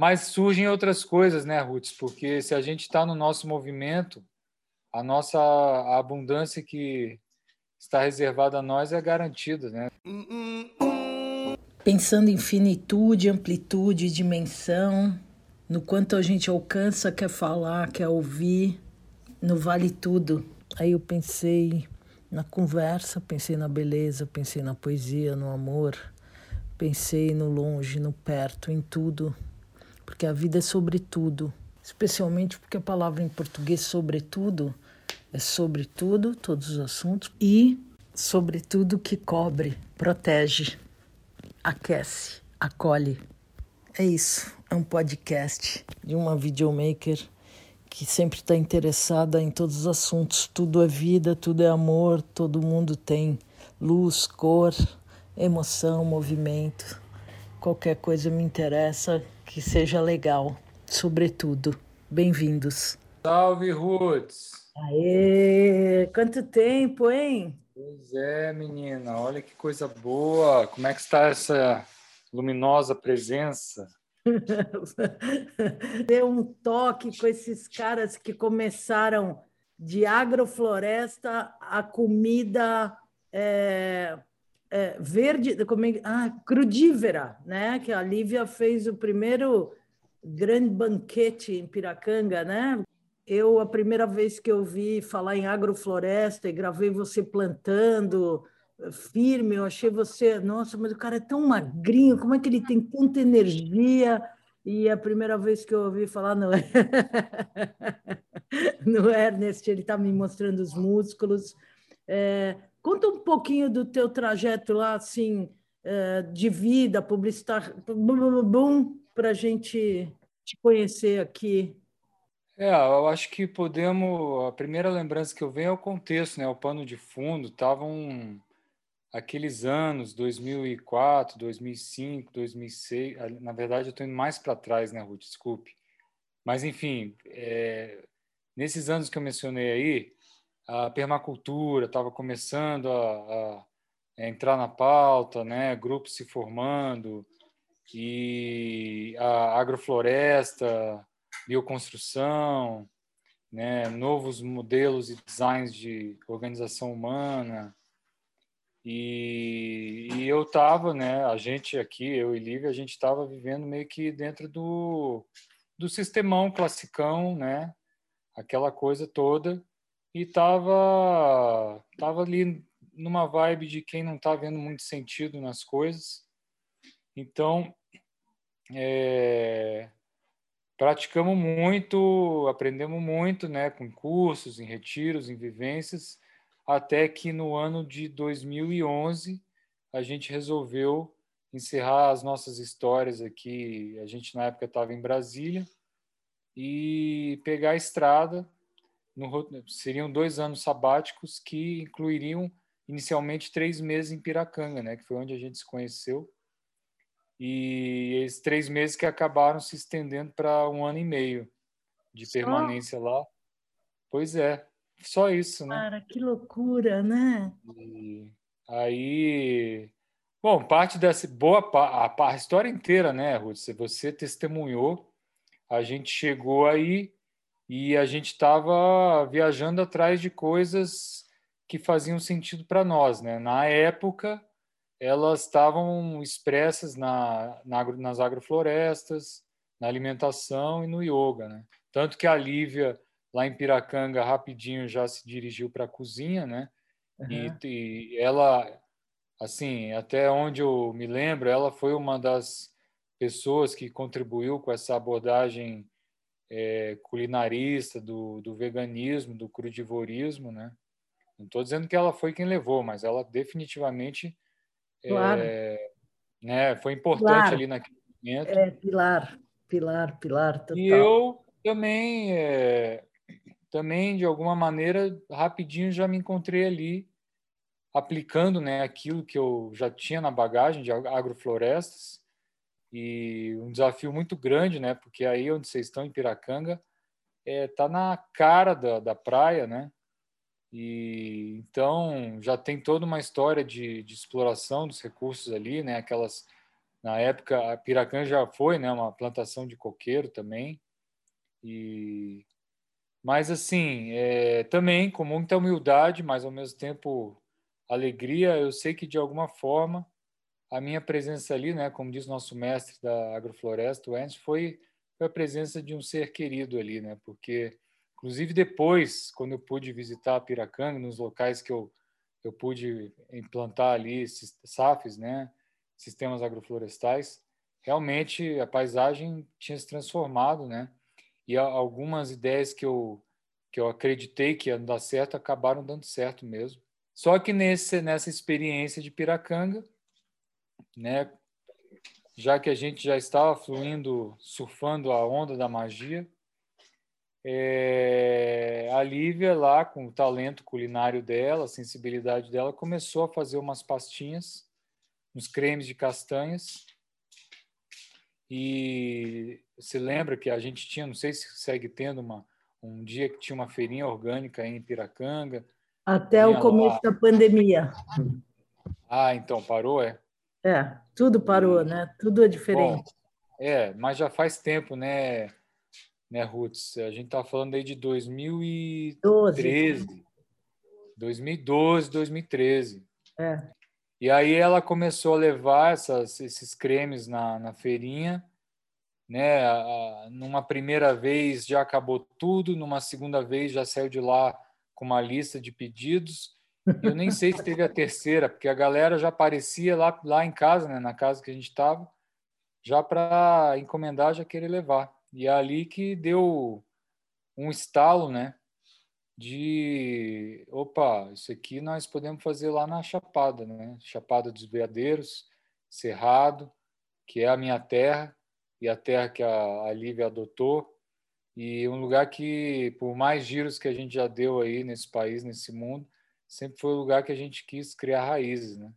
Mas surgem outras coisas, né, Ruth? Porque se a gente está no nosso movimento, a nossa abundância que está reservada a nós é garantida, né? Pensando em finitude, amplitude, dimensão, no quanto a gente alcança, quer falar, quer ouvir, no vale tudo. Aí eu pensei na conversa, pensei na beleza, pensei na poesia, no amor, pensei no longe, no perto, em tudo, porque a vida é sobre tudo, especialmente porque a palavra em português sobretudo é sobre tudo, todos os assuntos e sobre tudo que cobre, protege, aquece, acolhe. É isso, é um podcast de uma videomaker que sempre está interessada em todos os assuntos. Tudo é vida, tudo é amor, todo mundo tem luz, cor, emoção, movimento. Qualquer coisa me interessa que seja legal, sobretudo. Bem-vindos. Salve, Roots! Aê! Quanto tempo, hein? Pois é, menina. Olha que coisa boa. Como é que está essa luminosa presença? Deu um toque com esses caras que começaram de agrofloresta a comida é, é, verde, como é, ah, crudívera, né? Que a Lívia fez o primeiro grande banquete em Piracanga, né? Eu, a primeira vez que eu vi falar em agrofloresta e gravei você plantando, firme, eu achei você, nossa, mas o cara é tão magrinho, como é que ele tem tanta energia? E a primeira vez que eu ouvi falar no, no Ernest, ele está me mostrando os músculos. É, conta um pouquinho do teu trajeto lá, assim, é, de vida, publicitar, para a gente te conhecer aqui. É, eu acho que podemos. A primeira lembrança que eu venho é o contexto, né? O pano de fundo. Estavam aqueles anos, 2004, 2005, 2006, na verdade eu estou indo mais para trás, né, Ruth? Desculpe. Mas, enfim, é, nesses anos que eu mencionei aí, a permacultura estava começando a, a, entrar na pauta, né, grupos se formando, e a agrofloresta, bioconstrução, né, novos modelos e designs de organização humana, e, e eu estava, né, a gente aqui, eu e Lívia, a gente estava vivendo meio que dentro do, do sistemão classicão, né, aquela coisa toda, e estava tava ali numa vibe de quem não está vendo muito sentido nas coisas. Então, é, praticamos muito, aprendemos muito, né, com cursos, em retiros, em vivências, até que no ano de 2011 a gente resolveu encerrar as nossas histórias aqui. A gente na época estava em Brasília e pegar a estrada. No, seriam dois anos sabáticos que incluiriam inicialmente três meses em Piracanga, né, que foi onde a gente se conheceu. E esses três meses que acabaram se estendendo para um ano e meio de permanência lá. Pois é. Só isso, né? Cara, que loucura, né? E aí, bom, parte dessa boa a, a história inteira, né, Ruth? Você testemunhou, a gente chegou aí e a gente estava viajando atrás de coisas que faziam sentido para nós, né? Na época, elas estavam expressas na, na, nas agroflorestas, na alimentação e no yoga, né? Tanto que a Lívia lá em Piracanga rapidinho já se dirigiu para a cozinha, né? Uhum. E, e, ela, assim, até onde eu me lembro, ela foi uma das pessoas que contribuiu com essa abordagem é, culinarista do, do veganismo, do crudivorismo, né? Não estou dizendo que ela foi quem levou, mas ela definitivamente claro. é, né, foi importante claro. ali naquele momento. É, pilar, pilar, pilar total. E eu também é, também, de alguma maneira, rapidinho já me encontrei ali aplicando né, aquilo que eu já tinha na bagagem de agroflorestas e um desafio muito grande, né, porque aí onde vocês estão, em Piracanga, é, tá na cara da, da praia, né, e então já tem toda uma história de, de exploração dos recursos ali, né, aquelas Na época, a Piracã já foi né, uma plantação de coqueiro também. E mas assim, é, também com muita humildade, mas ao mesmo tempo alegria, eu sei que de alguma forma a minha presença ali, né, como diz nosso mestre da agrofloresta, o Ernst, foi, foi a presença de um ser querido ali, né, porque inclusive depois, quando eu pude visitar a Piracanga, nos locais que eu eu pude implantar ali SAFs, né, sistemas agroflorestais, realmente a paisagem tinha se transformado, né? E algumas ideias que eu que eu acreditei que iam dar certo acabaram dando certo mesmo. Só que nesse nessa experiência de Piracanga, né, já que a gente já estava fluindo, surfando a onda da magia, é, a Lívia lá com o talento culinário dela, a sensibilidade dela, começou a fazer umas pastinhas, uns cremes de castanhas. E se lembra que a gente tinha, não sei se segue tendo uma um dia que tinha uma feirinha orgânica em Piracanga. Até o começo lá... da pandemia. Ah, então parou, é? É, tudo parou, né? Tudo é diferente. Bom, é, mas já faz tempo, né? né, Roots? A gente está falando aí de 2013. 12. 2012, 2013. É. E aí ela começou a levar essas, esses cremes na, na feirinha, né? A, numa primeira vez já acabou tudo, numa segunda vez já saiu de lá com uma lista de pedidos. Eu nem sei se teve a terceira, porque a galera já aparecia lá, lá em casa, né? na casa que a gente estava, já para encomendar, já querer levar. E é ali que deu um estalo, né? De, opa, isso aqui nós podemos fazer lá na Chapada, né? Chapada dos Veadeiros, Cerrado, que é a minha terra e a terra que a, a Lívia adotou. E um lugar que, por mais giros que a gente já deu aí nesse país, nesse mundo, sempre foi o lugar que a gente quis criar raízes, né?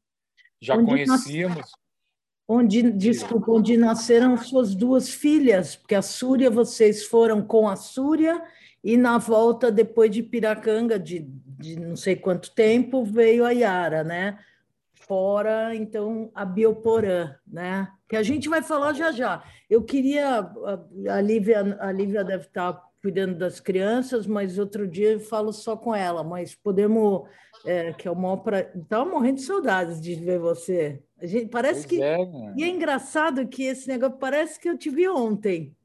Já Onde conhecíamos. Nós onde, desculpa, onde nasceram suas duas filhas, porque a Súria, vocês foram com a Súria, e na volta, depois de Piracanga, de, de não sei quanto tempo, veio a Yara, né? Fora, então, a Bioporã, né? Que a gente vai falar já já. Eu queria, a Lívia, a Lívia deve estar cuidando das crianças, mas outro dia eu falo só com ela, mas podemos, é, que é o maior pra... Estava morrendo de saudades de ver você. A gente, parece pois que. É, e é engraçado que esse negócio parece que eu te vi ontem.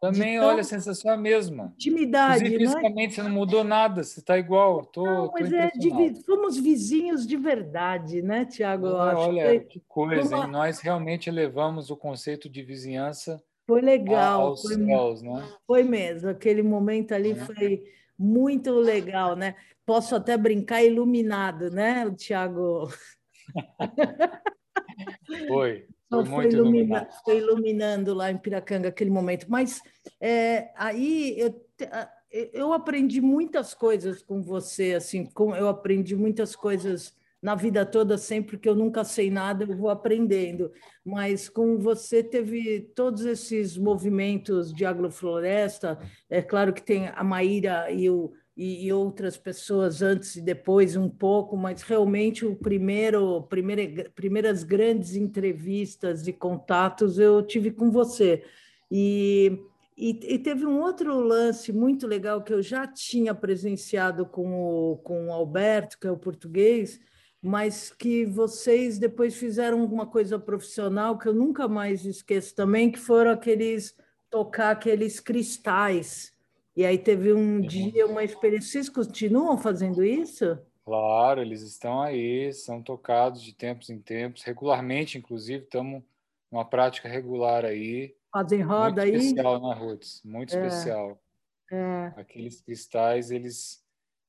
Também, olha, a sensação é a mesma. Intimidade. Inclusive, né? fisicamente, você não mudou nada, você está igual. Tô, não, mas é, de, fomos vizinhos de verdade, né, Tiago? Olha, que coisa, uma... Nós realmente elevamos o conceito de vizinhança foi legal. aos foi, céus, né? Foi mesmo, aquele momento ali é. foi muito legal, né? Posso até brincar iluminado, né, Tiago? Foi. Foi, foi, ilumina, foi, iluminando lá em Piracanga aquele momento. Mas é, aí eu, eu aprendi muitas coisas com você, assim, com, eu aprendi muitas coisas na vida toda, sempre que eu nunca sei nada, eu vou aprendendo. Mas com você teve todos esses movimentos de agrofloresta, é claro que tem a Maíra e o e, e, outras pessoas antes e depois um pouco, mas realmente o primeiro, primeira, primeiras grandes entrevistas e contatos eu tive com você. E, e, e, teve um outro lance muito legal que eu já tinha presenciado com o, com o Alberto, que é o português, mas que vocês depois fizeram alguma coisa profissional que eu nunca mais esqueço também, que foram aqueles tocar aqueles cristais e aí teve um dia, uma experiência. Vocês continuam fazendo isso? Claro, eles estão aí, são tocados de tempos em tempos, regularmente, inclusive, estamos numa prática regular aí. Fazem roda muito aí? Muito especial, né, Ruth? Muito é. especial. É. Aqueles cristais, eles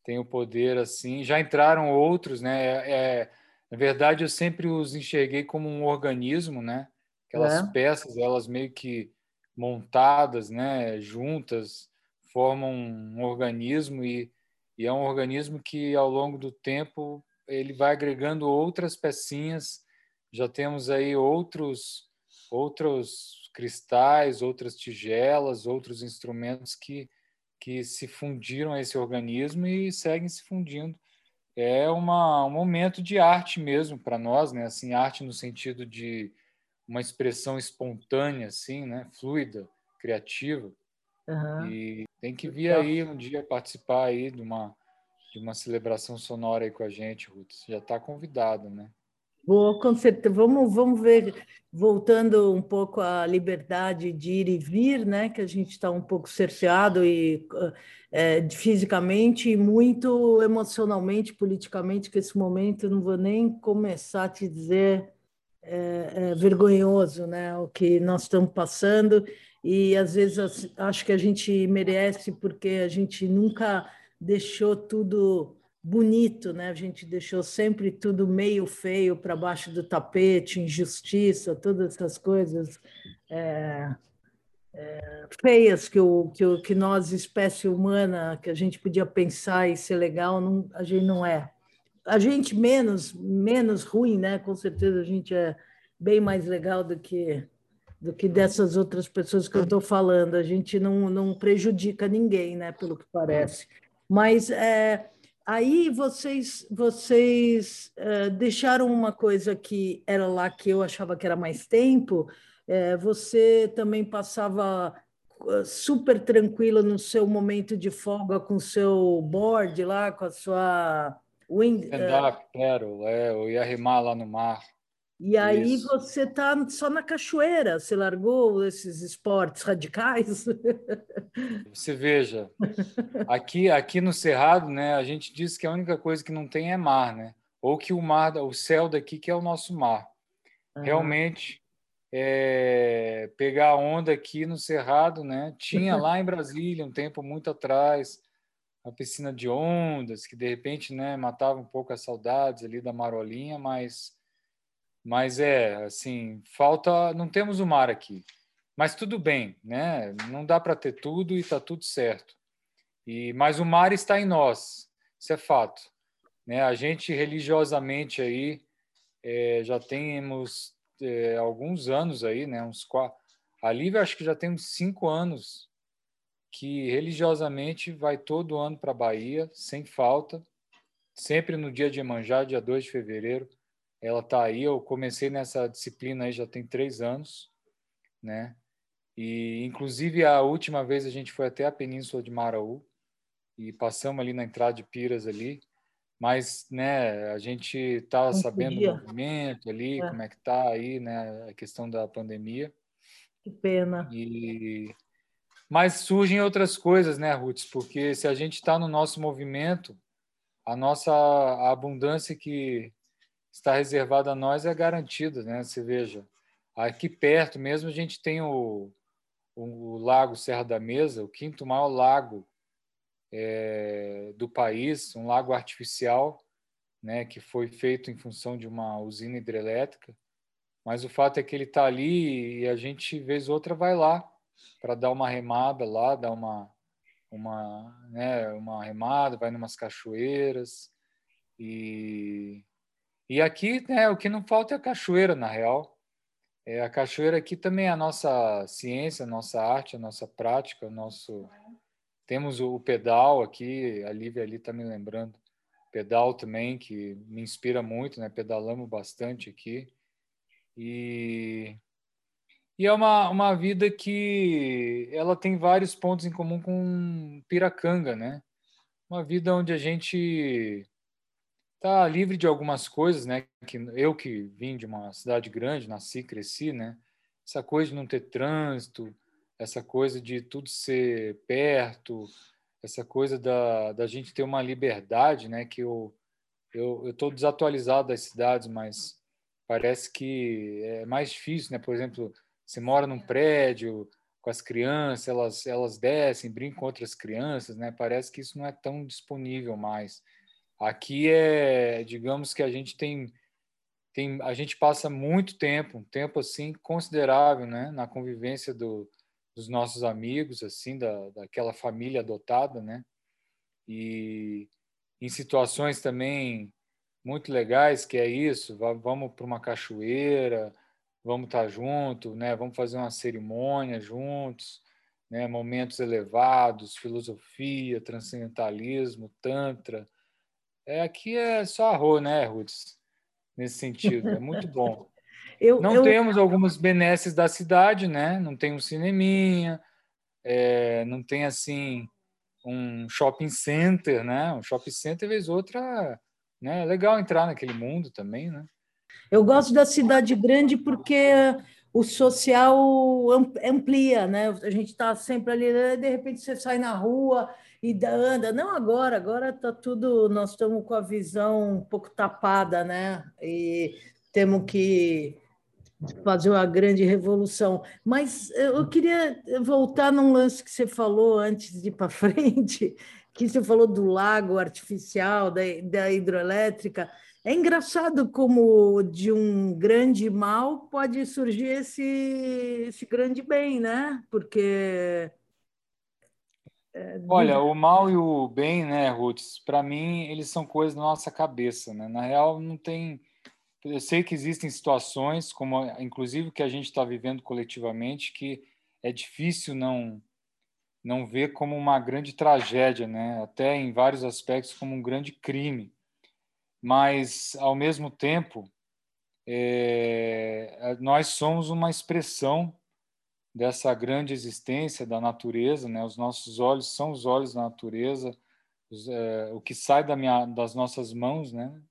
têm o poder, assim, já entraram outros, né? É, é na verdade, eu sempre os enxerguei como um organismo, né? Aquelas é. peças, elas meio que montadas, né, juntas, formam um organismo e, e é um organismo que ao longo do tempo ele vai agregando outras pecinhas. Já temos aí outros outros cristais, outras tigelas, outros instrumentos que que se fundiram a esse organismo e seguem se fundindo. É uma, um momento de arte mesmo para nós, né? Assim, arte no sentido de uma expressão espontânea, assim, né? Fluida, criativa. Uhum. E tem que vir aí um dia participar aí de uma de uma celebração sonora aí com a gente, Ruth. Já está convidado, né? Vou, com certeza. Vamos, vamos ver, voltando um pouco à liberdade de ir e vir, né? Que a gente está um pouco cerceado e é, fisicamente e muito emocionalmente, politicamente, que esse momento não vou nem começar a te dizer é, é vergonhoso, né? O que nós estamos passando e às vezes acho que a gente merece porque a gente nunca deixou tudo bonito, né? A gente deixou sempre tudo meio feio para baixo do tapete, injustiça, todas essas coisas é, é, feias que, o, que, o, que nós, espécie humana, que a gente podia pensar e ser legal, não, a gente não é. A gente menos menos ruim, né? Com certeza a gente é bem mais legal do que do que dessas outras pessoas que eu estou falando. A gente não, não prejudica ninguém, né? Pelo que parece. Mas é, aí vocês, vocês é, deixaram uma coisa que era lá que eu achava que era mais tempo. É, você também passava é, super tranquilo no seu momento de folga com o seu board lá, com a sua wind. Quero, é, eu ia rimar lá no mar. E aí Isso. você está só na cachoeira, você largou esses esportes radicais? Você veja, aqui aqui no Cerrado, né, a gente diz que a única coisa que não tem é mar, né? Ou que o mar, o céu daqui que é o nosso mar. Uhum. Realmente, é, pegar a onda aqui no Cerrado, né? Tinha lá em Brasília um tempo muito atrás uma piscina de ondas que de repente, né, matava um pouco as saudades ali da Marolinha, mas mas é, assim, falta. Não temos o mar aqui. Mas tudo bem, né? Não dá para ter tudo e está tudo certo. E, mas o mar está em nós, isso é fato. Né? A gente religiosamente aí é, já temos é, alguns anos aí, né? Uns quatro. A Lívia acho que já tem uns cinco anos que religiosamente vai todo ano para a Bahia, sem falta, sempre no dia de Emanjá, dia 2 de fevereiro ela está aí. Eu comecei nessa disciplina aí já tem três anos, né? E inclusive a última vez a gente foi até a Península de Maraú e passamos ali na entrada de Piras ali, mas né a gente está sabendo o movimento ali, é. como é que está aí, né? A questão da pandemia. Que pena. E mas surgem outras coisas, né, Ruth? Porque se a gente está no nosso movimento, a nossa a abundância que está reservado a nós é garantida, né? Você veja, aqui perto mesmo a gente tem o, o, o Lago Serra da Mesa, o quinto maior lago é, do país, um lago artificial, né? Que foi feito em função de uma usina hidrelétrica. Mas o fato é que ele está ali e a gente vez outra vai lá para dar uma remada lá, dar uma uma né, uma remada, vai numas cachoeiras e e aqui, né, o que não falta é a cachoeira, na real. É, a cachoeira aqui também é a nossa ciência, a nossa arte, a nossa prática, o nosso... Temos o pedal aqui, a Lívia ali está me lembrando. Pedal também, que me inspira muito, né? Pedalamos bastante aqui. E, e é uma, uma vida que ela tem vários pontos em comum com Piracanga, né? Uma vida onde a gente tá livre de algumas coisas, né? Que eu que vim de uma cidade grande, nasci, cresci, né? Essa coisa de não ter trânsito, essa coisa de tudo ser perto, essa coisa da, da gente ter uma liberdade, né? Que eu eu estou desatualizado das cidades, mas parece que é mais difícil, né? Por exemplo, você mora num prédio com as crianças, elas elas descem, brincam com outras crianças, né? Parece que isso não é tão disponível mais. Aqui é, digamos que a gente tem, tem a gente passa muito tempo, um tempo assim considerável, né, na convivência do, dos nossos amigos, assim, da, daquela família adotada, né, e em situações também muito legais, que é isso, vamos para uma cachoeira, vamos estar junto, né, vamos fazer uma cerimônia juntos, né, momentos elevados, filosofia, transcendentalismo, tantra, é, aqui é só arroz, né, Ruth? Nesse sentido, é muito bom. Eu, não eu... temos algumas benesses da cidade, né? Não tem um cineminha, é, não tem assim um shopping center, né? Um shopping center vez outra, né? É legal entrar naquele mundo também, né? Eu gosto da cidade grande porque o social amplia, né? A gente está sempre ali, de repente você sai na rua e anda. Não agora, agora está tudo. Nós estamos com a visão um pouco tapada, né? E temos que fazer uma grande revolução. Mas eu queria voltar num lance que você falou antes de ir para frente, que você falou do lago artificial, da, da hidroelétrica. É engraçado como de um grande mal pode surgir esse, esse grande bem, né? Porque. Olha, o mal e o bem, né, Ruth, para mim, eles são coisas da nossa cabeça, né? Na real, não tem eu sei que existem situações, como inclusive que a gente está vivendo coletivamente, que é difícil não não ver como uma grande tragédia, né? Até em vários aspectos como um grande crime. Mas ao mesmo tempo, é, nós somos uma expressão dessa grande existência da natureza, né? Os nossos olhos são os olhos da natureza, os, é, o que sai da minha, das nossas mãos, né?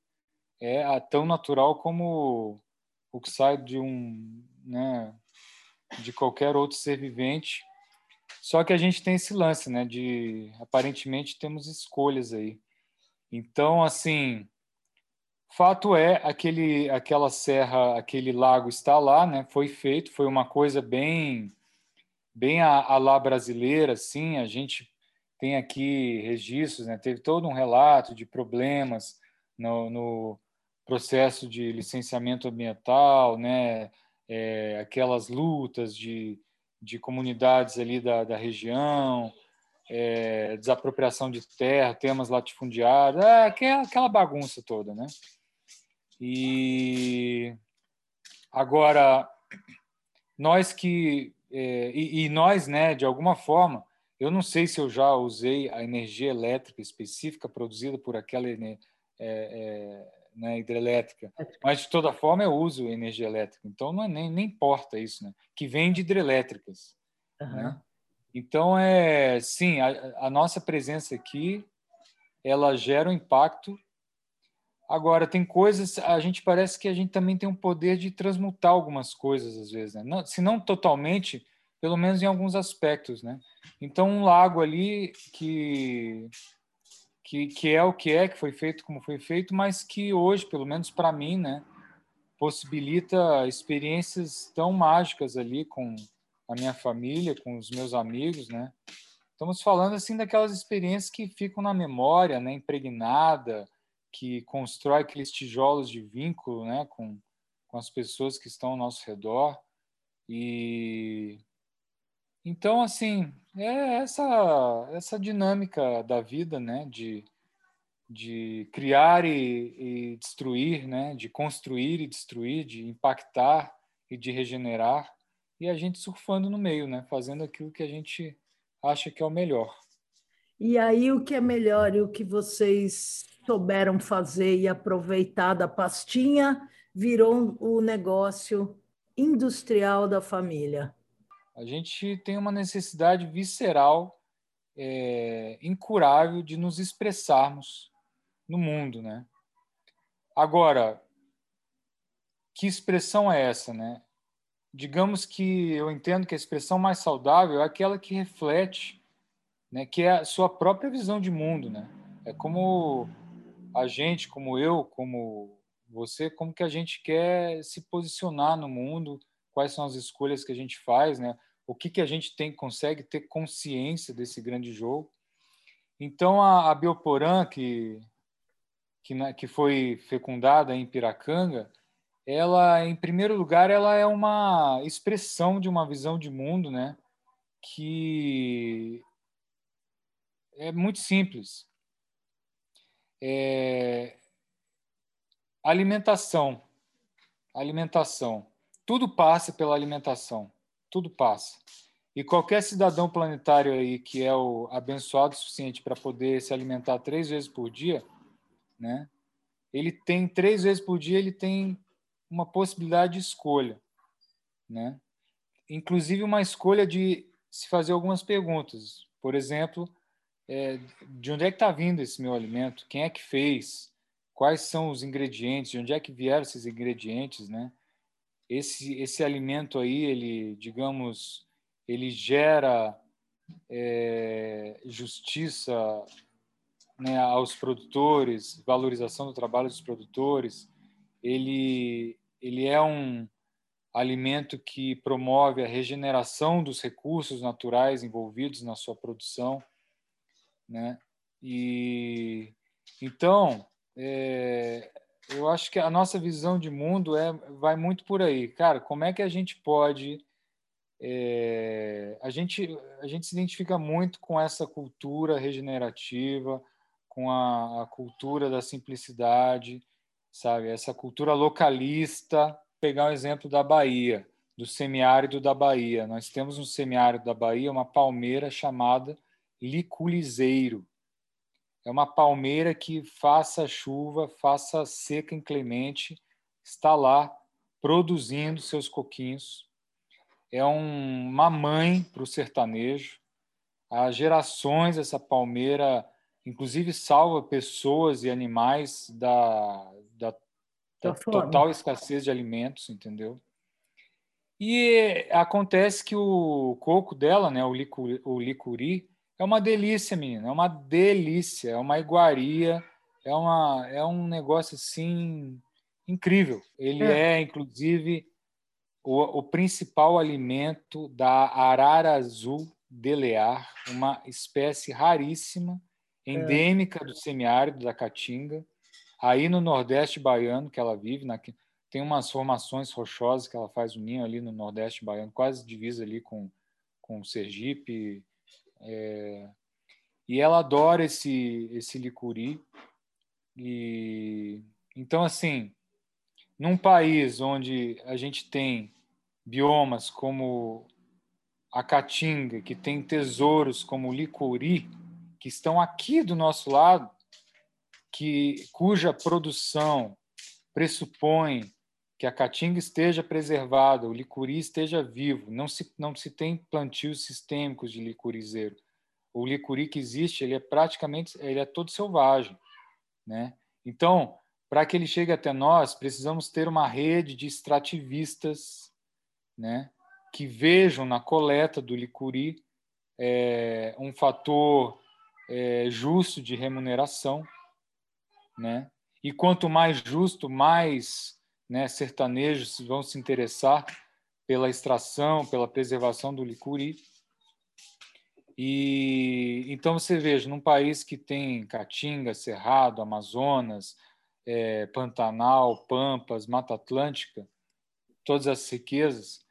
é tão natural como o que sai de um, né, de qualquer outro ser vivente. Só que a gente tem esse lance, né, de aparentemente temos escolhas aí. Então, assim, fato é aquele aquela serra, aquele lago está lá, né? Foi feito, foi uma coisa bem bem a, a lá brasileira, assim, a gente tem aqui registros, né? Teve todo um relato de problemas no, no processo de licenciamento ambiental, né, é, aquelas lutas de, de comunidades ali da, da região, é, desapropriação de terra, temas latifundiários, é, aquela bagunça toda, né? E agora nós que é, e, e, nós, né, de alguma forma, eu não sei se eu já usei a energia elétrica específica produzida por aquela é, é, né, hidrelétrica. Mas, de toda forma, eu uso energia elétrica. Então, não é, nem, nem importa isso, né? que vem de hidrelétricas. Uhum. Né? Então, é, sim, a, a, nossa presença aqui, ela gera um impacto. Agora, tem coisas, a gente parece que a gente também tem um poder de transmutar algumas coisas, às vezes. Né? Não, se não totalmente, pelo menos em alguns aspectos. Né? Então, um lago ali que que, que é o que é, que foi feito como foi feito, mas que hoje, pelo menos para mim, né, possibilita experiências tão mágicas ali com a minha família, com os meus amigos, né? Estamos falando assim daquelas experiências que ficam na memória, né, impregnada, que constrói aqueles tijolos de vínculo, né, com, com as pessoas que estão ao nosso redor. E então, assim, é essa, essa dinâmica da vida, né? De, de criar e, e destruir, né? De construir e destruir, de impactar e de regenerar. E a gente surfando no meio, né? Fazendo aquilo que a gente acha que é o melhor. E aí, o que é melhor e o que vocês souberam fazer e aproveitar da pastinha virou o negócio industrial da família? A gente tem uma necessidade visceral, é, incurável, de nos expressarmos no mundo, né? Agora, que expressão é essa, né? Digamos que eu entendo que a expressão mais saudável é aquela que reflete, né, que é a sua própria visão de mundo, né? É como a gente, como eu, como você, como que a gente quer se posicionar no mundo, quais são as escolhas que a gente faz, né? O que que a gente tem consegue ter consciência desse grande jogo? Então a, a Bioporã que que, que foi fecundada em Piracanga, ela em primeiro lugar ela é uma expressão de uma visão de mundo, né? Que é muito simples. É... Alimentação. Alimentação tudo passa pela alimentação, tudo passa. E qualquer cidadão planetário aí que é o abençoado o suficiente para poder se alimentar três vezes por dia, né? Ele tem três vezes por dia, ele tem uma possibilidade de escolha, né? Inclusive uma escolha de se fazer algumas perguntas. Por exemplo, é, de onde é que está vindo esse meu alimento? Quem é que fez? Quais são os ingredientes? De onde é que vieram esses ingredientes, né? Esse esse alimento aí, ele, digamos, ele gera é, justiça né, aos produtores, valorização do trabalho dos produtores. Ele ele é um alimento que promove a regeneração dos recursos naturais envolvidos na sua produção né? E então, é, eu acho que a nossa visão de mundo é vai muito por aí, cara. Como é que a gente pode é, a gente a gente se identifica muito com essa cultura regenerativa, com a, a cultura da simplicidade, sabe? Essa cultura localista. Pegar o um exemplo da Bahia, do semiárido da Bahia. Nós temos um semiárido da Bahia, uma palmeira chamada liculizeiro. É uma palmeira que faça chuva, faça seca inclemente, está lá produzindo seus coquinhos. É um, uma mãe para o sertanejo. Há gerações essa palmeira, inclusive, salva pessoas e animais da, da, da total escassez de alimentos, entendeu? E acontece que o coco dela, né, o, licuri, o licuri, é uma delícia, menina. É uma delícia. É uma iguaria. É, uma, é um negócio assim incrível. Ele é, é inclusive, o, o, principal alimento da arara azul delear, uma espécie raríssima, endêmica é. do semiárido da Caatinga, aí no Nordeste baiano que ela vive. Na, tem umas formações rochosas que ela faz o ninho ali no Nordeste baiano, quase divisa ali com, com Sergipe, é, e ela adora esse, esse licuri. E, então, assim, num país onde a gente tem biomas como a caatinga, que tem tesouros como o licuri, que estão aqui do nosso lado, que cuja produção pressupõe que a caatinga esteja preservada, o licuri esteja vivo. Não se, não se tem plantios sistêmicos de licurizeiro. O licuri que existe, ele é praticamente, ele é todo selvagem, né? Então, para que ele chegue até nós, precisamos ter uma rede de extrativistas, né? Que vejam na coleta do licuri é, um fator é, justo de remuneração, né? E quanto mais justo, mais né, sertanejos vão se interessar pela extração, pela preservação do licuri. E então você veja, num país que tem Caatinga, Cerrado, Amazonas, é, Pantanal, Pampas, Mata Atlântica, todas as riquezas,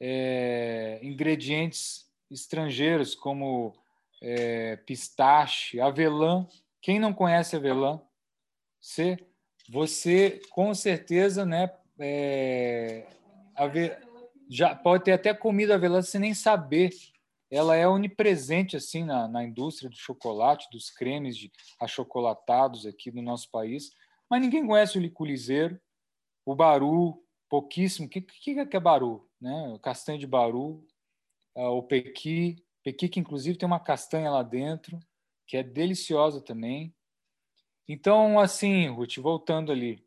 é, ingredientes estrangeiros como é, pistache, avelã. Quem não conhece avelã? Você você com certeza, né, é, já pode ter até comido avelã sem nem saber. Ela é onipresente assim na, na indústria do chocolate, dos cremes de achocolatados aqui no nosso país, mas ninguém conhece o liculizeiro, o baru, pouquíssimo. O que, que, que é baru? Né? O castanho de baru, ah, o pequi, pequi que inclusive tem uma castanha lá dentro, que é deliciosa também. Então, assim, Ruth, voltando ali,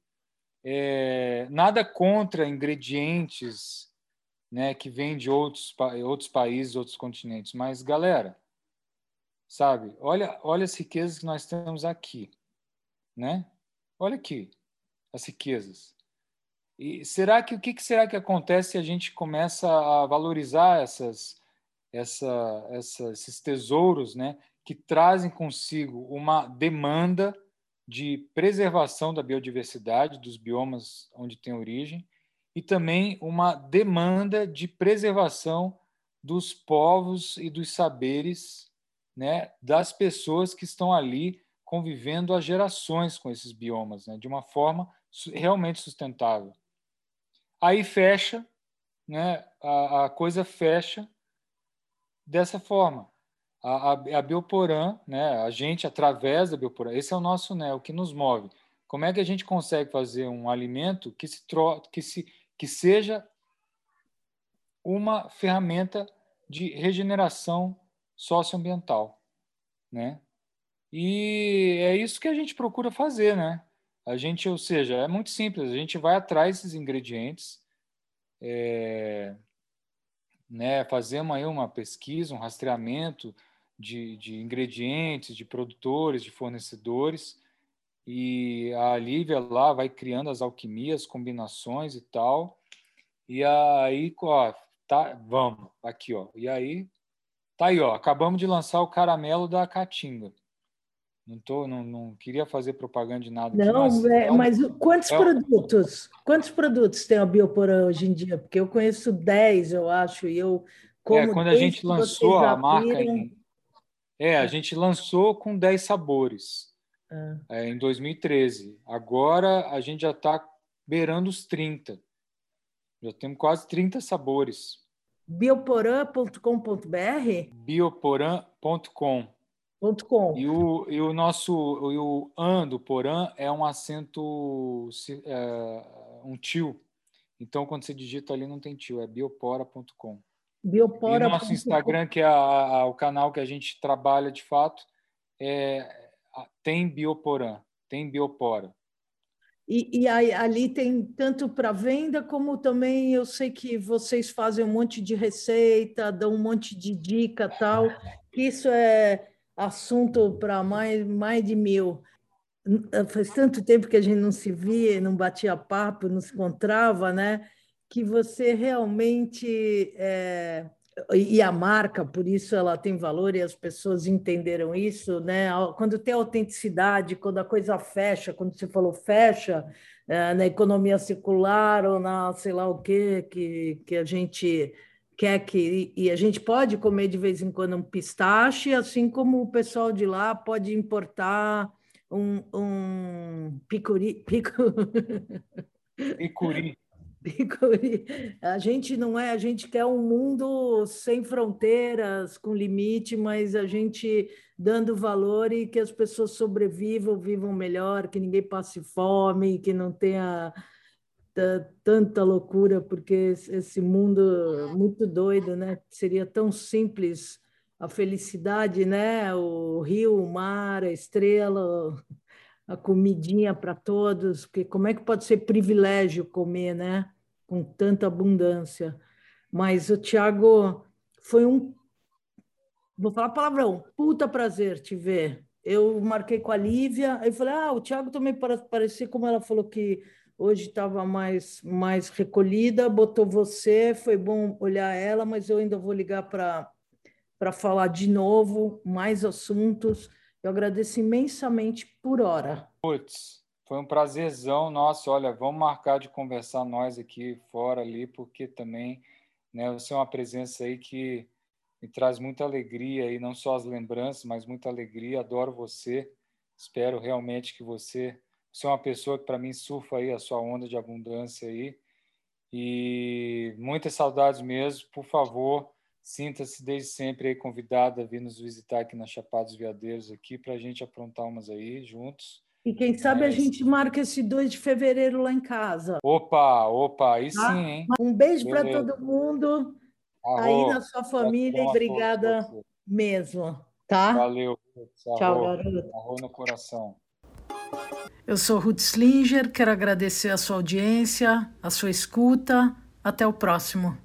é, nada contra ingredientes né, que vêm de outros, outros países, outros continentes, mas, galera, sabe, olha, olha as riquezas que nós temos aqui, né? Olha aqui, as riquezas. E será que o que, que será que acontece se a gente começa a valorizar essas, essa, essa, esses tesouros, né, que trazem consigo uma demanda de preservação da biodiversidade dos biomas onde tem origem e também uma demanda de preservação dos povos e dos saberes né, das pessoas que estão ali convivendo há gerações com esses biomas, né, de uma forma realmente sustentável. Aí fecha, né, a, a coisa fecha dessa forma a, a, a Bioporã, né, a gente através da Bioporã, esse é o nosso, né, o que nos move. como é que a gente consegue fazer um alimento que se, tro que se que seja uma ferramenta de regeneração socioambiental, né? E é isso que a gente procura fazer, né? A gente, ou seja, é muito simples. A gente vai atrás desses ingredientes, é, né? Fazemos aí uma pesquisa, um rastreamento de, de ingredientes, de produtores, de fornecedores, e a Lívia lá vai criando as alquimias, combinações e tal. E aí, ó, tá, vamos, aqui, ó. E aí, tá aí, ó, acabamos de lançar o caramelo da Caatinga. Não, tô, não, não queria fazer propaganda de nada. Não, aqui, mas, é, é um, mas, quantos é produtos? Quantos produtos tem a Bioporã hoje em dia? Porque eu conheço 10, eu acho, e eu como é, quando a gente lançou a marca em, é, a gente lançou com 10 sabores ah. é, em 2013. Agora a gente já está beirando os 30. Já temos quase 30 sabores. Bioporã.com.br? Bioporã.com. .com. E o, e o nosso e o an do Porã é um acento, é, um tio. Então, quando você digita ali, não tem tio, é biopora.com. Biopora. E o nosso Instagram, que é a, a, o canal que a gente trabalha de fato, é, tem Bioporã, tem Biopora. E, e aí, ali tem tanto para venda, como também eu sei que vocês fazem um monte de receita, dão um monte de dica tal. Isso é assunto para mais, mais de mil. Faz tanto tempo que a gente não se via, não batia papo, não se encontrava, né? Que você realmente é, e a marca, por isso ela tem valor e as pessoas entenderam isso, né? Quando tem autenticidade, quando a coisa fecha, quando você falou fecha, é, na economia circular ou na sei lá o que que, que a gente quer que e a gente pode comer de vez em quando um pistache, assim como o pessoal de lá pode importar um, um picuri, pico... picuri. A gente não é, a gente quer um mundo sem fronteiras, com limite, mas a gente dando valor e que as pessoas sobrevivam, vivam melhor, que ninguém passe fome, que não tenha tanta loucura, porque esse mundo muito doido, né? Seria tão simples a felicidade, né? O rio, o mar, a estrela, a comidinha para todos, porque como é que pode ser privilégio comer, né? Com tanta abundância. Mas o Tiago foi um, vou falar palavrão, puta prazer te ver. Eu marquei com a Lívia, aí falei, ah, o Tiago também parecer como ela falou que hoje estava mais, mais recolhida, botou você, foi bom olhar ela, mas eu ainda vou ligar para falar de novo, mais assuntos. Eu agradeço imensamente por hora. Putz, foi um prazerzão. Nossa, olha, vamos marcar de conversar nós aqui fora ali, porque também né, você é uma presença aí que me traz muita alegria, e não só as lembranças, mas muita alegria. Adoro você. Espero realmente que você, você é uma pessoa que para mim surfa aí a sua onda de abundância aí. E muitas saudades mesmo. Por favor, Sinta-se desde sempre aí convidada a vir nos visitar aqui na Chapados Veadeiros aqui para a gente aprontar umas aí juntos. E quem sabe Mas... a gente marca esse 2 de fevereiro lá em casa. Opa, opa, aí tá? sim, hein? Um beijo para todo mundo Arro, aí na sua família e obrigada mesmo, tá? Valeu. Tchau, garoto. Arro no coração. Eu sou Ruth Slinger, quero agradecer a sua audiência, a sua escuta. Até o próximo.